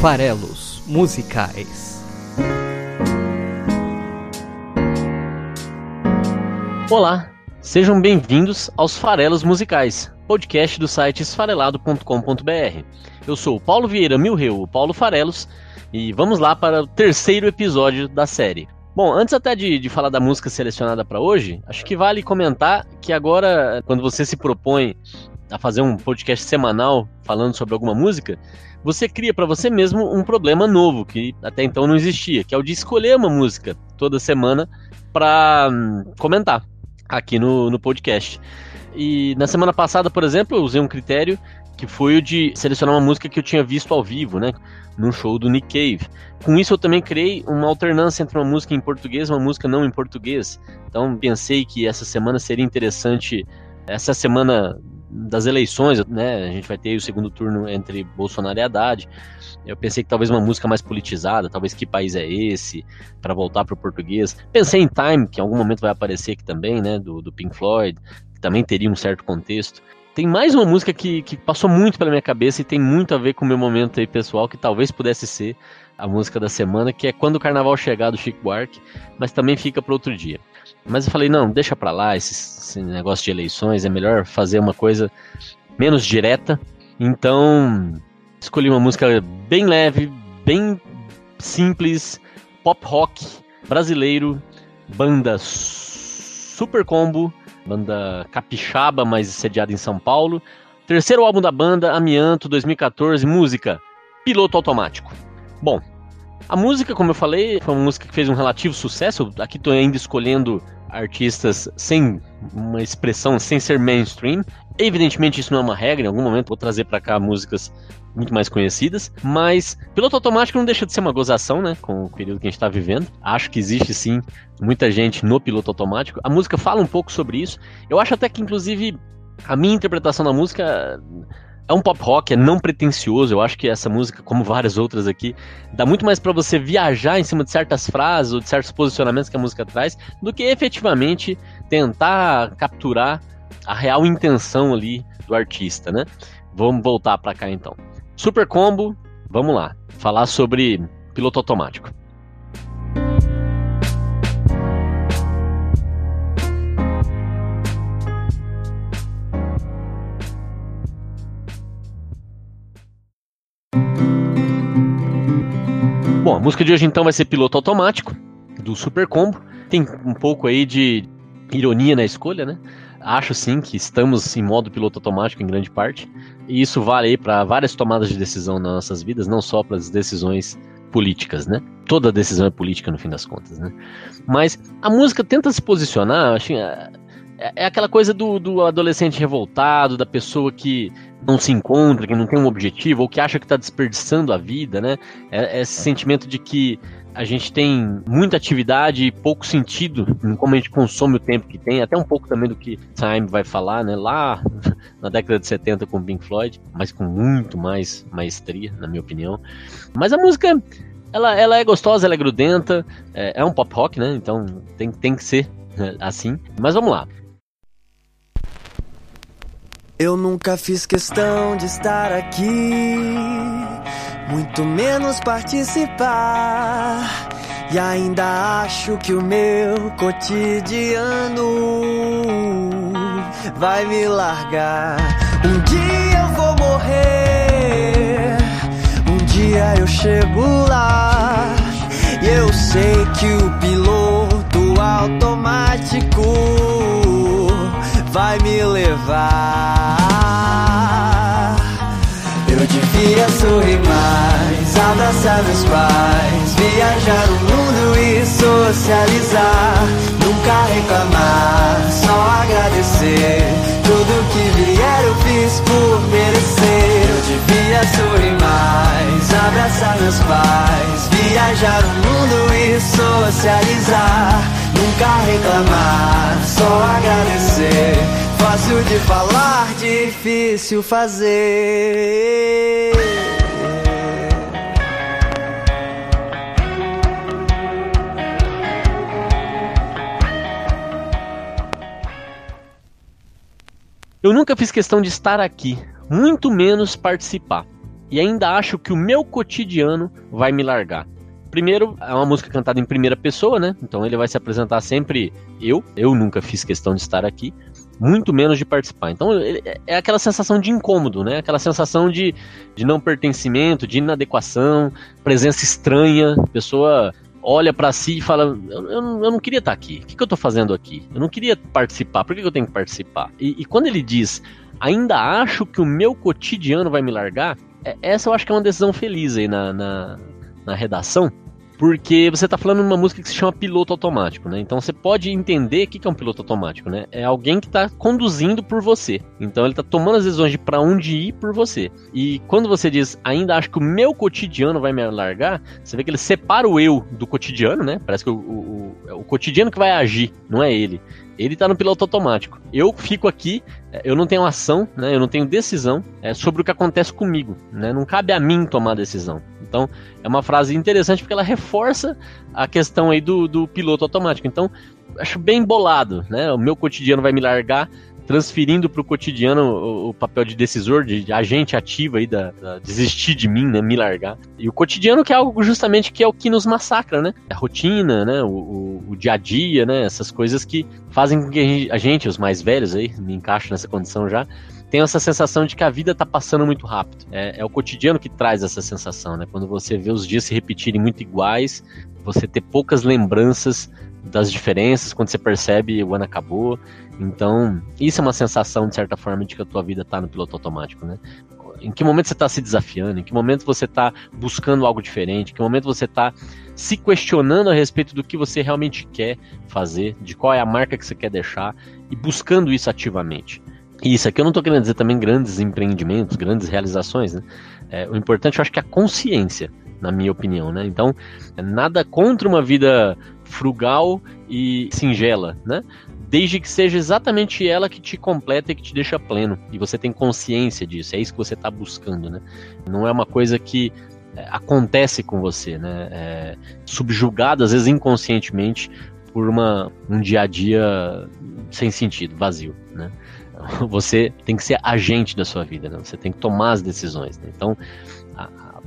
Farelos Musicais. Olá, sejam bem-vindos aos Farelos Musicais, podcast do site esfarelado.com.br. Eu sou o Paulo Vieira Milreu, o Paulo Farelos, e vamos lá para o terceiro episódio da série. Bom, antes até de, de falar da música selecionada para hoje, acho que vale comentar que agora, quando você se propõe a fazer um podcast semanal falando sobre alguma música, você cria para você mesmo um problema novo que até então não existia, que é o de escolher uma música toda semana para hum, comentar aqui no, no podcast. E na semana passada, por exemplo, eu usei um critério que foi o de selecionar uma música que eu tinha visto ao vivo, né? Num show do Nick Cave. Com isso, eu também criei uma alternância entre uma música em português e uma música não em português. Então, pensei que essa semana seria interessante. Essa semana das eleições, né? A gente vai ter o segundo turno entre Bolsonaro e Haddad. Eu pensei que talvez uma música mais politizada, talvez Que País é Esse, para voltar para o português. Pensei em Time, que em algum momento vai aparecer aqui também, né? Do, do Pink Floyd, que também teria um certo contexto. Tem mais uma música que, que passou muito pela minha cabeça e tem muito a ver com o meu momento aí pessoal, que talvez pudesse ser a música da semana, que é Quando o Carnaval Chegar, do Chico Buarque, mas também fica para outro dia. Mas eu falei, não, deixa pra lá esse, esse negócio de eleições, é melhor fazer uma coisa menos direta. Então, escolhi uma música bem leve, bem simples, pop rock brasileiro, banda Super Combo, banda capixaba, mas sediada em São Paulo. Terceiro álbum da banda, Amianto, 2014, música Piloto Automático. Bom, a música, como eu falei, foi uma música que fez um relativo sucesso. Aqui estou ainda escolhendo artistas sem uma expressão, sem ser mainstream. Evidentemente isso não é uma regra, em algum momento vou trazer para cá músicas muito mais conhecidas, mas piloto automático não deixa de ser uma gozação, né, com o período que a gente está vivendo. Acho que existe sim muita gente no piloto automático. A música fala um pouco sobre isso. Eu acho até que inclusive a minha interpretação da música é um pop rock, é não pretencioso. Eu acho que essa música, como várias outras aqui, dá muito mais para você viajar em cima de certas frases ou de certos posicionamentos que a música traz, do que efetivamente tentar capturar a real intenção ali do artista, né? Vamos voltar para cá então. Super Combo, vamos lá, falar sobre piloto automático. Bom, a música de hoje então vai ser Piloto Automático, do Super Combo. Tem um pouco aí de ironia na escolha, né? Acho sim que estamos em modo piloto automático em grande parte. E isso vale aí para várias tomadas de decisão nas nossas vidas, não só para as decisões políticas, né? Toda decisão é política no fim das contas, né? Mas a música tenta se posicionar, acho, é, é aquela coisa do, do adolescente revoltado, da pessoa que não se encontra, que não tem um objetivo, ou que acha que está desperdiçando a vida, né? É, é esse sentimento de que a gente tem muita atividade e pouco sentido em como a gente consome o tempo que tem, até um pouco também do que Time vai falar, né? Lá na década de 70 com Pink Floyd, mas com muito mais maestria, na minha opinião. Mas a música, ela, ela é gostosa, ela é grudenta, é, é um pop rock, né? Então tem, tem que ser né, assim. Mas vamos lá. Eu nunca fiz questão de estar aqui, muito menos participar. E ainda acho que o meu cotidiano vai me largar. Um dia eu vou morrer, um dia eu chego lá. E eu sei que o piloto automático vai me levar. Eu devia sorrir mais, abraçar meus pais, viajar o mundo e socializar. Nunca reclamar, só agradecer. Tudo que vier eu fiz por merecer. Eu devia sorrir mais, abraçar meus pais, viajar o mundo e socializar. Nunca reclamar, só agradecer. Fácil de falar, difícil fazer. Eu nunca fiz questão de estar aqui, muito menos participar. e ainda acho que o meu cotidiano vai me largar. Primeiro, é uma música cantada em primeira pessoa, né? Então ele vai se apresentar sempre eu. Eu nunca fiz questão de estar aqui, muito menos de participar. Então é aquela sensação de incômodo, né? Aquela sensação de, de não pertencimento, de inadequação, presença estranha, pessoa olha para si e fala: eu, eu, eu, não queria estar aqui. O que, que eu estou fazendo aqui? Eu não queria participar. Por que, que eu tenho que participar? E, e, quando ele diz: ainda acho que o meu cotidiano vai me largar, é, essa eu acho que é uma decisão feliz aí na, na, na redação, porque você está falando de uma música que se chama piloto automático, né? Então você pode entender o que é um piloto automático, né? É alguém que está conduzindo por você. Então ele está tomando as decisões de para onde ir por você. E quando você diz, ainda acho que o meu cotidiano vai me largar, você vê que ele separa o eu do cotidiano, né? Parece que o, o, o, o cotidiano que vai agir, não é ele ele tá no piloto automático. Eu fico aqui, é, eu não tenho ação, né? Eu não tenho decisão é, sobre o que acontece comigo, né? Não cabe a mim tomar decisão. Então, é uma frase interessante porque ela reforça a questão aí do, do piloto automático. Então, acho bem bolado, né? O meu cotidiano vai me largar transferindo para o cotidiano o, papel de decisor, de, agente ativo aí da, da, desistir de mim, né, me largar. E o cotidiano que é algo justamente que é o que nos massacra, né? A rotina, né, o, o, o dia a dia, né, essas coisas que fazem com que a gente, os mais velhos aí, me encaixo nessa condição já, tenha essa sensação de que a vida está passando muito rápido. É, é, o cotidiano que traz essa sensação, né? Quando você vê os dias se repetirem muito iguais, você ter poucas lembranças das diferenças, quando você percebe o ano acabou. Então, isso é uma sensação, de certa forma, de que a tua vida está no piloto automático, né? Em que momento você está se desafiando? Em que momento você está buscando algo diferente? Em que momento você está se questionando a respeito do que você realmente quer fazer, de qual é a marca que você quer deixar e buscando isso ativamente. E isso aqui eu não estou querendo dizer também grandes empreendimentos, grandes realizações, né? É, o importante eu acho que é a consciência, na minha opinião, né? Então, nada contra uma vida frugal e singela, né? Desde que seja exatamente ela que te completa e que te deixa pleno. E você tem consciência disso, é isso que você está buscando, né? Não é uma coisa que é, acontece com você, né? É, às vezes inconscientemente, por uma, um dia a dia sem sentido, vazio, né? Você tem que ser agente da sua vida, né? Você tem que tomar as decisões, né? Então,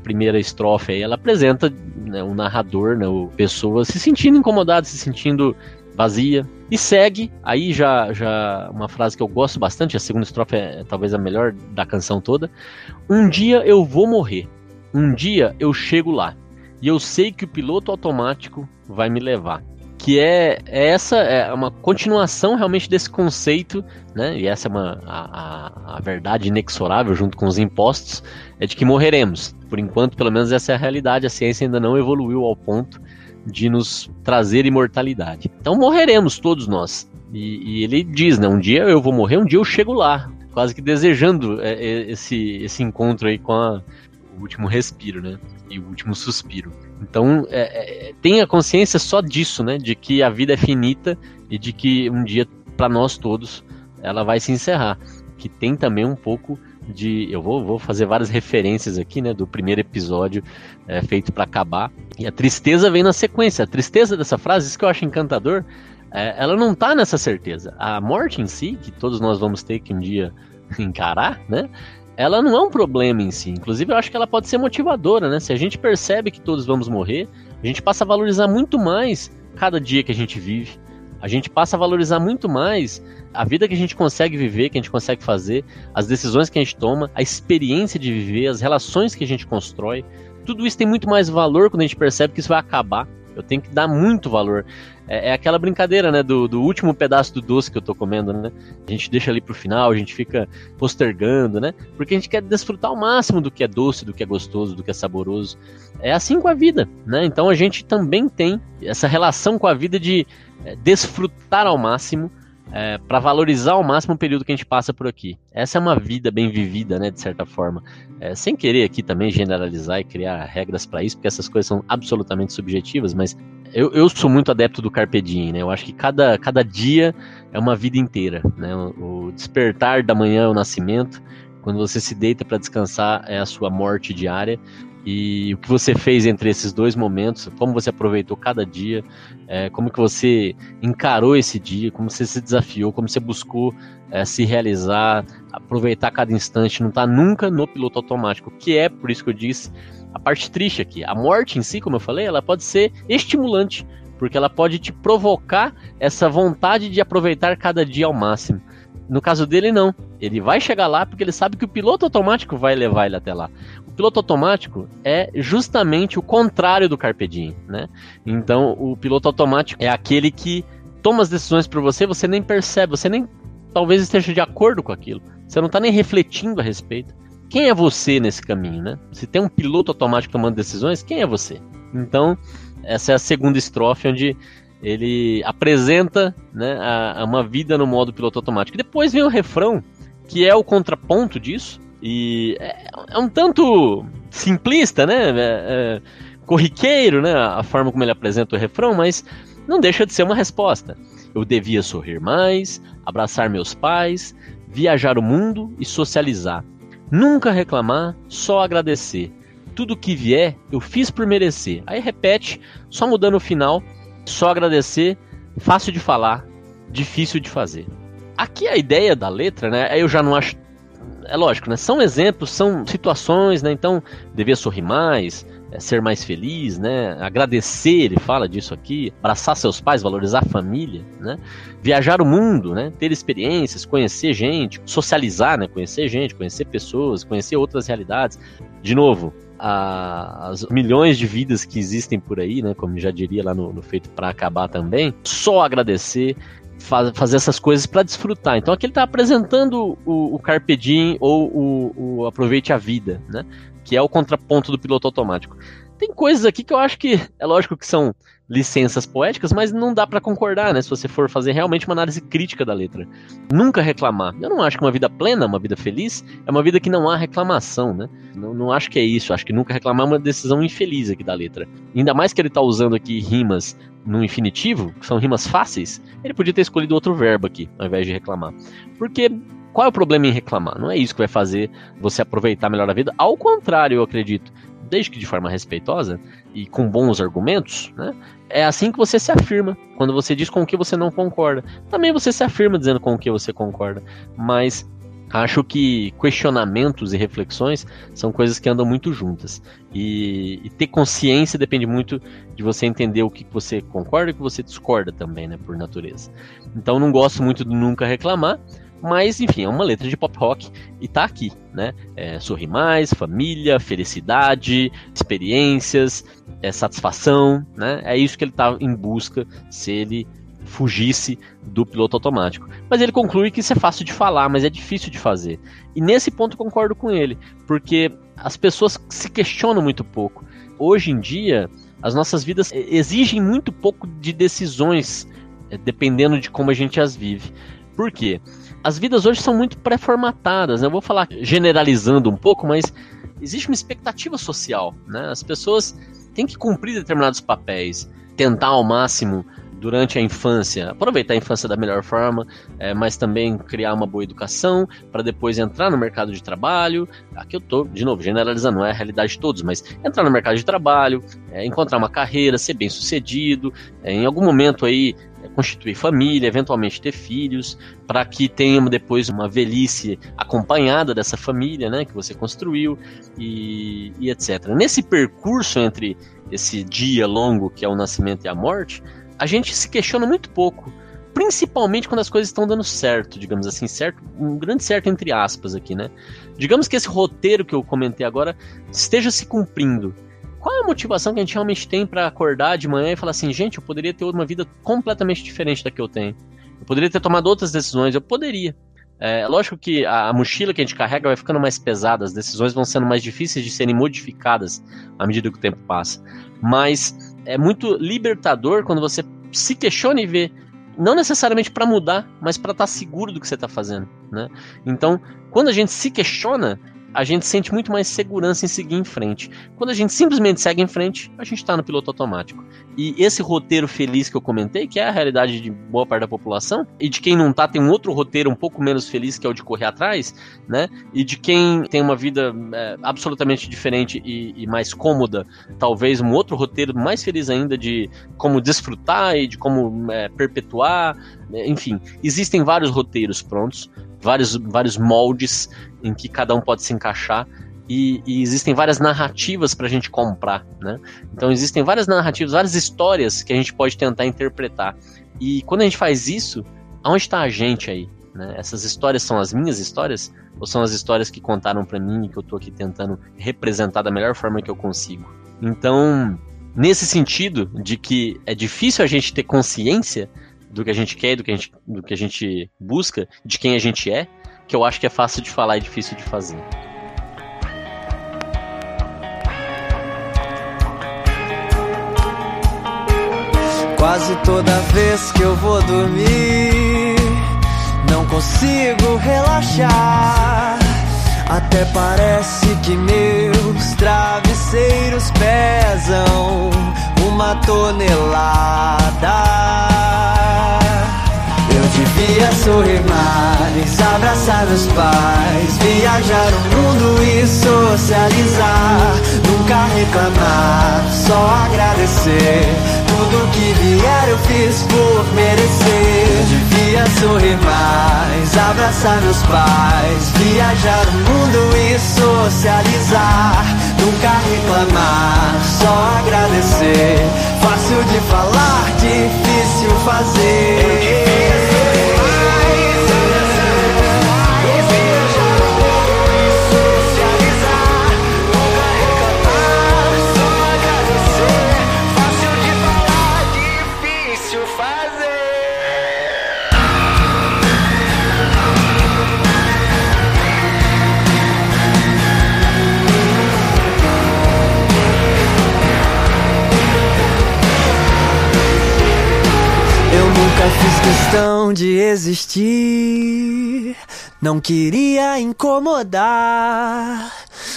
primeira estrofe aí, ela apresenta né, um narrador, né, o pessoa se sentindo incomodada, se sentindo vazia. E segue, aí já, já uma frase que eu gosto bastante, a segunda estrofe é talvez a melhor da canção toda. Um dia eu vou morrer, um dia eu chego lá, e eu sei que o piloto automático vai me levar que é, é, essa é uma continuação realmente desse conceito, né? E essa é uma a, a, a, verdade inexorável junto com os impostos é de que morreremos. Por enquanto, pelo menos essa é a realidade. A ciência ainda não evoluiu ao ponto de nos trazer imortalidade. Então morreremos todos nós. E, e ele diz, né? Um dia eu vou morrer, um dia eu chego lá, quase que desejando é, é, esse esse encontro aí com a, o último respiro, né? E o último suspiro. Então, é, é, tenha consciência só disso, né? De que a vida é finita e de que um dia, para nós todos, ela vai se encerrar. Que tem também um pouco de. Eu vou, vou fazer várias referências aqui, né? Do primeiro episódio é, feito para acabar. E a tristeza vem na sequência. A tristeza dessa frase, isso que eu acho encantador, é, ela não tá nessa certeza. A morte em si, que todos nós vamos ter que um dia encarar, né? Ela não é um problema em si. Inclusive, eu acho que ela pode ser motivadora, né? Se a gente percebe que todos vamos morrer, a gente passa a valorizar muito mais cada dia que a gente vive. A gente passa a valorizar muito mais a vida que a gente consegue viver, que a gente consegue fazer, as decisões que a gente toma, a experiência de viver, as relações que a gente constrói. Tudo isso tem muito mais valor quando a gente percebe que isso vai acabar. Eu tenho que dar muito valor. É, é, aquela brincadeira, né, do, do último pedaço do doce que eu tô comendo, né? A gente deixa ali pro final, a gente fica postergando, né? Porque a gente quer desfrutar ao máximo do que é doce, do que é gostoso, do que é saboroso. É assim com a vida, né? Então a gente também tem essa relação com a vida de é, desfrutar ao máximo é, para valorizar ao máximo o período que a gente passa por aqui. Essa é uma vida bem vivida, né, de certa forma. É, sem querer aqui também generalizar e criar regras para isso, porque essas coisas são absolutamente subjetivas, mas eu, eu sou muito adepto do Carpe Diem, né? Eu acho que cada, cada dia é uma vida inteira, né? O, o despertar da manhã é o nascimento, quando você se deita para descansar é a sua morte diária e o que você fez entre esses dois momentos, como você aproveitou cada dia, é, como que você encarou esse dia, como você se desafiou, como você buscou é, se realizar, aproveitar cada instante, não estar tá nunca no piloto automático, que é, por isso que eu disse, a parte triste aqui. A morte em si, como eu falei, ela pode ser estimulante, porque ela pode te provocar essa vontade de aproveitar cada dia ao máximo. No caso dele, não. Ele vai chegar lá porque ele sabe que o piloto automático vai levar ele até lá. Piloto automático é justamente o contrário do Carpe Diem, né? Então, o piloto automático é aquele que toma as decisões por você, você nem percebe, você nem talvez esteja de acordo com aquilo. Você não está nem refletindo a respeito. Quem é você nesse caminho, né? Se tem um piloto automático tomando decisões, quem é você? Então, essa é a segunda estrofe onde ele apresenta né, a, a uma vida no modo piloto automático. Depois vem o refrão, que é o contraponto disso, e é, é um tanto simplista, né? É, é, corriqueiro, né? A forma como ele apresenta o refrão, mas não deixa de ser uma resposta. Eu devia sorrir mais, abraçar meus pais, viajar o mundo e socializar. Nunca reclamar, só agradecer. Tudo que vier, eu fiz por merecer. Aí repete, só mudando o final só agradecer, fácil de falar, difícil de fazer. Aqui a ideia da letra, né? Eu já não acho. É lógico, né? São exemplos, são situações, né? Então, devia sorrir mais, é, ser mais feliz, né? Agradecer, ele fala disso aqui, abraçar seus pais, valorizar a família, né? Viajar o mundo, né? Ter experiências, conhecer gente, socializar, né? Conhecer gente, conhecer pessoas, conhecer outras realidades. De novo, a, as milhões de vidas que existem por aí, né? Como já diria lá no, no Feito para Acabar também. Só agradecer, faz, fazer essas coisas para desfrutar. Então aqui ele está apresentando o, o Carpe Diem ou o, o Aproveite a Vida, né? Que é o contraponto do piloto automático. Tem coisas aqui que eu acho que, é lógico que são licenças poéticas, mas não dá para concordar, né? Se você for fazer realmente uma análise crítica da letra. Nunca reclamar. Eu não acho que uma vida plena, uma vida feliz, é uma vida que não há reclamação, né? Não, não acho que é isso. Acho que nunca reclamar é uma decisão infeliz aqui da letra. Ainda mais que ele tá usando aqui rimas no infinitivo, que são rimas fáceis, ele podia ter escolhido outro verbo aqui, ao invés de reclamar. Porque qual é o problema em reclamar? Não é isso que vai fazer você aproveitar melhor a vida. Ao contrário, eu acredito desde que de forma respeitosa e com bons argumentos, né? É assim que você se afirma, quando você diz com o que você não concorda. Também você se afirma dizendo com o que você concorda, mas acho que questionamentos e reflexões são coisas que andam muito juntas. E, e, ter consciência depende muito de você entender o que você concorda e o que você discorda também, né, por natureza. Então não gosto muito do nunca reclamar, mas, enfim, é uma letra de pop rock e tá aqui, né? É, sorrir mais, família, felicidade, experiências, é, satisfação, né? É isso que ele tá em busca se ele fugisse do piloto automático. Mas ele conclui que isso é fácil de falar, mas é difícil de fazer. E nesse ponto concordo com ele, porque as pessoas se questionam muito pouco. Hoje em dia, as nossas vidas exigem muito pouco de decisões, é, dependendo de como a gente as vive. Por quê? As vidas hoje são muito pré-formatadas, né? Eu vou falar generalizando um pouco, mas existe uma expectativa social, né? As pessoas têm que cumprir determinados papéis, tentar ao máximo durante a infância, aproveitar a infância da melhor forma, é, mas também criar uma boa educação para depois entrar no mercado de trabalho. Aqui eu estou, de novo, generalizando, não é a realidade de todos, mas entrar no mercado de trabalho, é, encontrar uma carreira, ser bem sucedido, é, em algum momento aí constituir família, eventualmente ter filhos, para que tenha depois uma velhice acompanhada dessa família, né, que você construiu e, e etc. Nesse percurso entre esse dia longo que é o nascimento e a morte, a gente se questiona muito pouco, principalmente quando as coisas estão dando certo, digamos assim, certo, um grande certo entre aspas aqui, né? Digamos que esse roteiro que eu comentei agora esteja se cumprindo qual é a motivação que a gente realmente tem para acordar de manhã e falar assim, gente, eu poderia ter uma vida completamente diferente da que eu tenho. Eu poderia ter tomado outras decisões, eu poderia. É lógico que a, mochila que a gente carrega vai ficando mais pesada, as decisões vão sendo mais difíceis de serem modificadas à medida que o tempo passa. Mas é muito libertador quando você se questiona e vê, não necessariamente para mudar, mas para estar tá seguro do que você está fazendo, né? Então, quando a gente se questiona, a gente sente muito mais segurança em seguir em frente. Quando a gente simplesmente segue em frente, a gente está no piloto automático. E esse roteiro feliz que eu comentei, que é a realidade de boa parte da população, e de quem não tá, tem um outro roteiro um pouco menos feliz, que é o de correr atrás, né? E de quem tem uma vida é, absolutamente diferente e, e, mais cômoda, talvez um outro roteiro mais feliz ainda de como desfrutar e de como é, perpetuar. Enfim, existem vários roteiros prontos, vários, vários moldes em que cada um pode se encaixar. E, e, existem várias narrativas para a gente comprar, né? Então existem várias narrativas, várias histórias que a gente pode tentar interpretar. E quando a gente faz isso, aonde está a gente aí? Né? Essas histórias são as minhas histórias ou são as histórias que contaram para mim e que eu estou aqui tentando representar da melhor forma que eu consigo? Então, nesse sentido de que é difícil a gente ter consciência do que a gente quer, do que a gente, do que a gente busca, de quem a gente é, que eu acho que é fácil de falar e difícil de fazer. Quase toda vez que eu vou dormir, não consigo relaxar. Até parece que meus travesseiros pesam uma tonelada. Eu devia sorrir mais, abraçar meus pais, viajar o mundo e socializar. Nunca reclamar, só agradecer. Tudo que vier eu fiz por merecer. Eu devia sorrir mais, abraçar meus pais, viajar o mundo e socializar. Nunca reclamar, só agradecer. Fácil de falar, difícil fazer. De existir, não queria incomodar.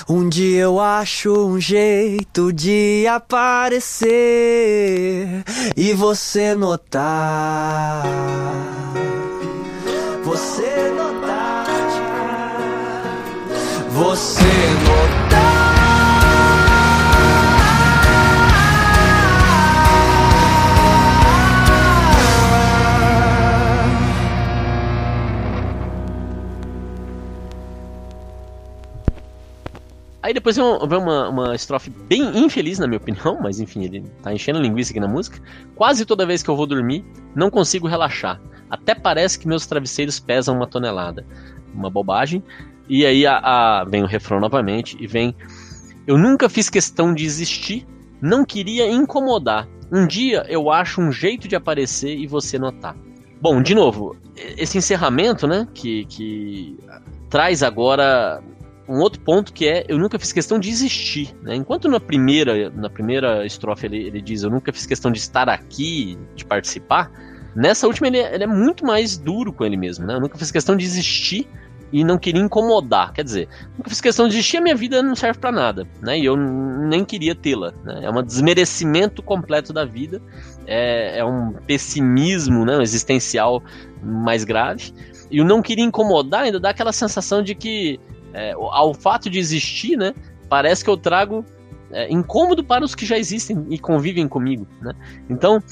Um dia eu acho um jeito de aparecer e você notar. Você notar. Você notar. Aí depois vem uma, uma estrofe bem infeliz, na minha opinião, mas enfim, ele tá enchendo linguiça aqui na música. Quase toda vez que eu vou dormir, não consigo relaxar. Até parece que meus travesseiros pesam uma tonelada. Uma bobagem. E aí a, a, vem o refrão novamente e vem. Eu nunca fiz questão de existir, não queria incomodar. Um dia eu acho um jeito de aparecer e você notar. Bom, de novo, esse encerramento, né, que, que traz agora um outro ponto que é eu nunca fiz questão de existir, né? Enquanto na primeira na primeira estrofe ele, ele diz eu nunca fiz questão de estar aqui, de participar, nessa última ele, é, ele é muito mais duro com ele mesmo, né? Eu nunca fiz questão de existir e não queria incomodar, quer dizer, nunca fiz questão de existir, a minha vida não serve para nada, né? E eu nem queria tê-la, né? É um desmerecimento completo da vida, é, é um pessimismo, né, existencial mais grave. E o não queria incomodar ainda dá aquela sensação de que é, ao fato de existir, né, parece que eu trago é, incômodo para os que já existem e convivem comigo, né? Então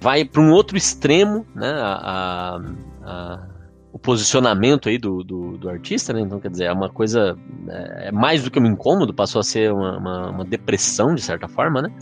vai para um outro extremo, né? A, a, o posicionamento aí do, do, do, artista, né? Então quer dizer é uma coisa é, é mais do que um incômodo, passou a ser uma, uma, uma depressão de certa forma, né?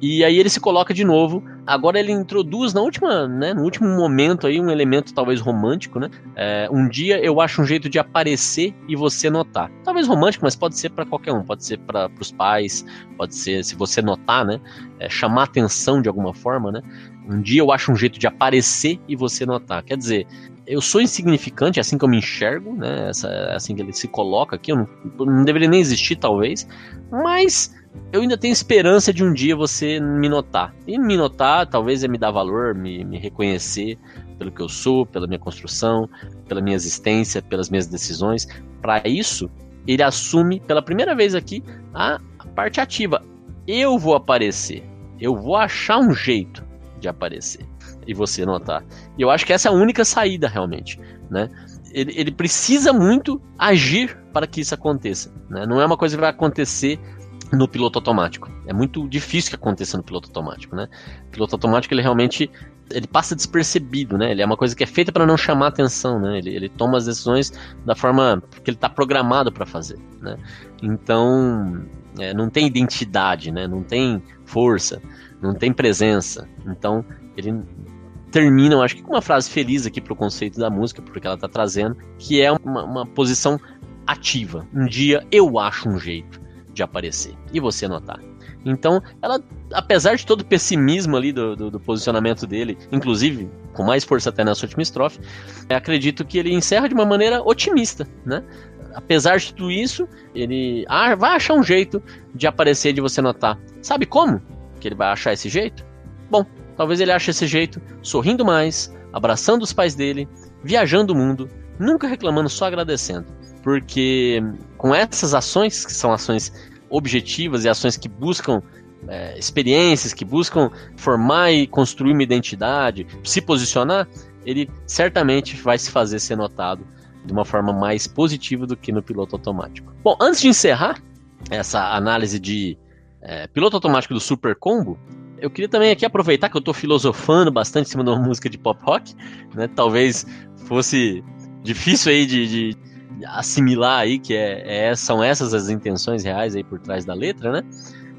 E aí ele se coloca de novo. Agora ele introduz na última, né, no último momento aí um elemento talvez romântico, né? É, um dia eu acho um jeito de aparecer e você notar. Talvez romântico, mas pode ser para qualquer um. Pode ser para os pais, pode ser se você notar, né? É, chamar atenção de alguma forma, né? Um dia eu acho um jeito de aparecer e você notar. Quer dizer, eu sou insignificante, é assim que eu me enxergo, né? Essa, é assim que ele se coloca aqui. Eu não, não deveria nem existir, talvez. Mas eu ainda tenho esperança de um dia você me notar. E me notar, talvez é me dar valor, me, me reconhecer pelo que eu sou, pela minha construção, pela minha existência, pelas minhas decisões. Para isso, ele assume pela primeira vez aqui a, parte ativa. Eu vou aparecer. Eu vou achar um jeito de aparecer e você notar. E eu acho que essa é a única saída realmente, né? Ele, ele precisa muito agir para que isso aconteça, né? Não é uma coisa que vai acontecer no piloto automático. É muito difícil que aconteça no piloto automático, né? O piloto automático ele realmente ele passa despercebido, né? Ele é uma coisa que é feita para não chamar atenção, né? Ele, ele toma as decisões da forma que ele está programado para fazer, né? Então é, não tem identidade, né? Não tem força, não tem presença. Então ele termina, eu acho que com uma frase feliz aqui para o conceito da música, porque ela está trazendo, que é uma, uma posição ativa. Um dia eu acho um jeito de aparecer e você notar. Então, ela, apesar de todo o pessimismo ali do, do, do, posicionamento dele, inclusive com mais força até nessa última estrofe, acredito que ele encerra de uma maneira otimista, né? Apesar de tudo isso, ele ah, vai achar um jeito de aparecer, de você notar. Sabe como que ele vai achar esse jeito? Bom, talvez ele ache esse jeito sorrindo mais, abraçando os pais dele, viajando o mundo, nunca reclamando, só agradecendo. Porque com essas ações, que são ações objetivas e ações que buscam é, experiências, que buscam formar e construir uma identidade, se posicionar, ele certamente vai se fazer ser notado de uma forma mais positiva do que no piloto automático. Bom, antes de encerrar essa análise de é, piloto automático do Super Combo, eu queria também aqui aproveitar que eu estou filosofando bastante em cima de uma música de pop rock, né? Talvez fosse difícil aí de, de assimilar aí que é, é, são essas as intenções reais aí por trás da letra, né?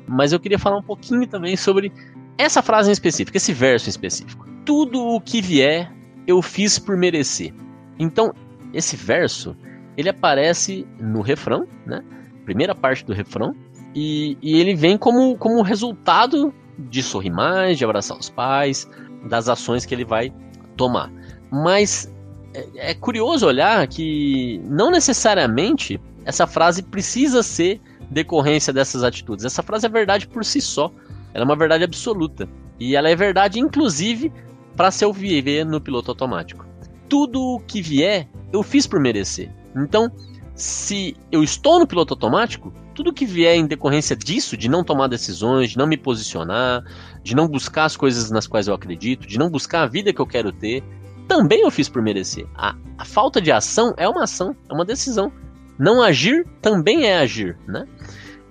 Mas eu queria falar um pouquinho também sobre essa frase em específico, esse verso em específico. Tudo o que vier, eu fiz por merecer. Então, esse verso, ele aparece no refrão, né? Primeira parte do refrão, e, e ele vem como, como resultado de sorrir mais, de abraçar os pais, das ações que ele vai tomar. Mas é, é curioso olhar que não necessariamente essa frase precisa ser decorrência dessas atitudes. Essa frase é verdade por si só. Ela é uma verdade absoluta. E ela é verdade, inclusive, para se eu viver no piloto automático. Tudo o que vier, eu fiz por merecer. Então, se eu estou no piloto automático, tudo que vier em decorrência disso, de não tomar decisões, de não me posicionar, de não buscar as coisas nas quais eu acredito, de não buscar a vida que eu quero ter, também eu fiz por merecer. A, a falta de ação é uma ação, é uma decisão. Não agir também é agir, né?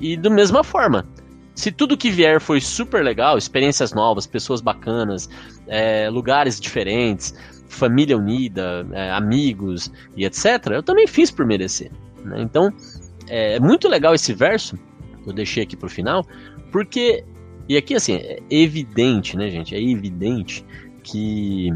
E da mesma forma, se tudo que vier foi super legal, experiências novas, pessoas bacanas, é, lugares diferentes, família unida, é, amigos e etc., eu também fiz por merecer. Né? Então, é muito legal esse verso, eu deixei aqui pro final, porque, e aqui assim, é evidente, né, gente? É evidente que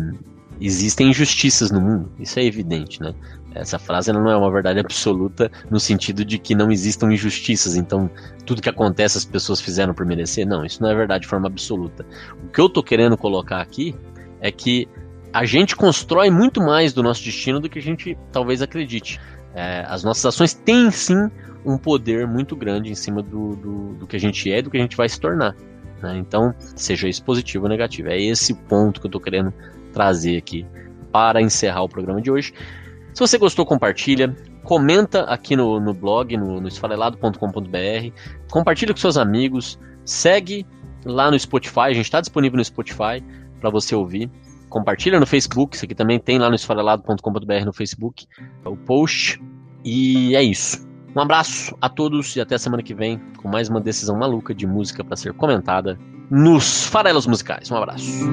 existem injustiças no mundo, isso é evidente, né? Essa frase não é uma verdade absoluta no sentido de que não existam injustiças, então tudo que acontece as pessoas fizeram por merecer. Não, isso não é verdade de forma absoluta. O que eu tô querendo colocar aqui é que a gente constrói muito mais do nosso destino do que a gente talvez acredite. É, as nossas ações têm sim um poder muito grande em cima do, do, do que a gente é e do que a gente vai se tornar. Né? Então, seja isso positivo ou negativo. É esse o ponto que eu tô querendo trazer aqui para encerrar o programa de hoje. Se você gostou, compartilha. Comenta aqui no, no blog, no, no esfarelado.com.br. Compartilha com seus amigos. Segue lá no Spotify. A gente está disponível no Spotify para você ouvir. Compartilha no Facebook. Isso aqui também tem lá no esfarelado.com.br no Facebook. O post. E é isso. Um abraço a todos e até semana que vem com mais uma decisão maluca de música para ser comentada nos farelos musicais. Um abraço.